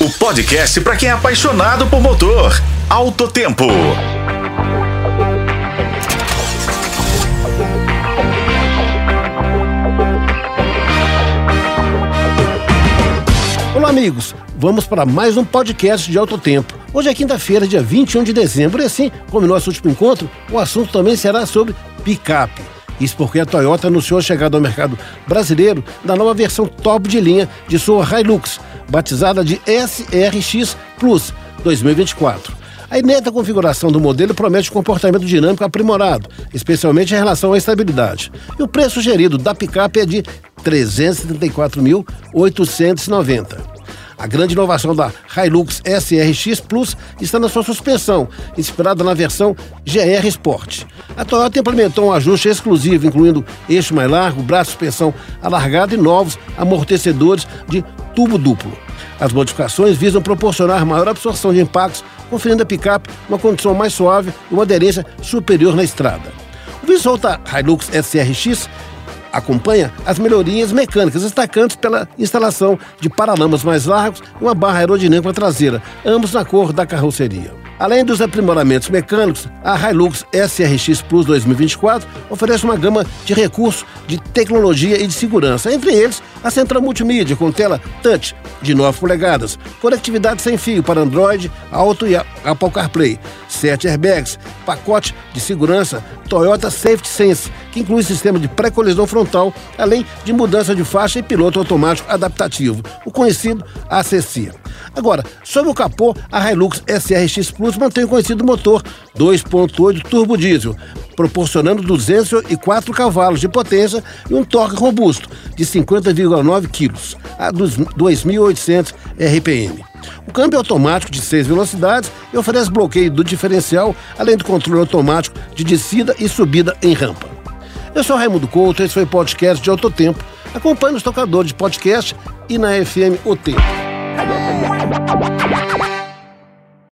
o podcast para quem é apaixonado por motor. Alto Tempo. Olá, amigos. Vamos para mais um podcast de Alto Tempo. Hoje é quinta-feira, dia 21 de dezembro, e assim, como no nosso último encontro, o assunto também será sobre picape. Isso porque a Toyota anunciou a chegada ao mercado brasileiro da nova versão top de linha de sua Hilux, batizada de SRX Plus 2024. A inédita configuração do modelo promete um comportamento dinâmico aprimorado, especialmente em relação à estabilidade. E o preço sugerido da picape é de R$ 374.890. A grande inovação da Hilux SRX Plus está na sua suspensão, inspirada na versão GR Sport. A Toyota implementou um ajuste exclusivo, incluindo eixo mais largo, braço de suspensão alargado e novos amortecedores de tubo duplo. As modificações visam proporcionar maior absorção de impactos, conferindo à picape uma condição mais suave e uma aderência superior na estrada. O visual da Hilux SRX acompanha as melhorias mecânicas, destacantes pela instalação de paralamas mais largos e uma barra aerodinâmica traseira, ambos na cor da carroceria. Além dos aprimoramentos mecânicos, a Hilux SRX Plus 2024 oferece uma gama de recursos de tecnologia e de segurança, entre eles a central multimídia com tela touch de 9 polegadas, conectividade sem fio para Android, Auto e Apple CarPlay, 7 airbags, pacote de segurança Toyota Safety Sense, que inclui sistema de pré-colisão frontal, além de mudança de faixa e piloto automático adaptativo, o conhecido ACC. Agora, sobre o capô, a Hilux SRX Plus mantém o conhecido motor 2.8 turbo diesel, proporcionando 204 cavalos de potência e um torque robusto de 50,9 kg a 2.800 RPM. O câmbio é automático de seis velocidades e oferece bloqueio do diferencial, além do controle automático de descida e subida em rampa. Eu sou Raimundo Couto, esse foi o podcast de Alto Tempo. Acompanhe nos tocadores de podcast e na FM O Tempo. Yeah.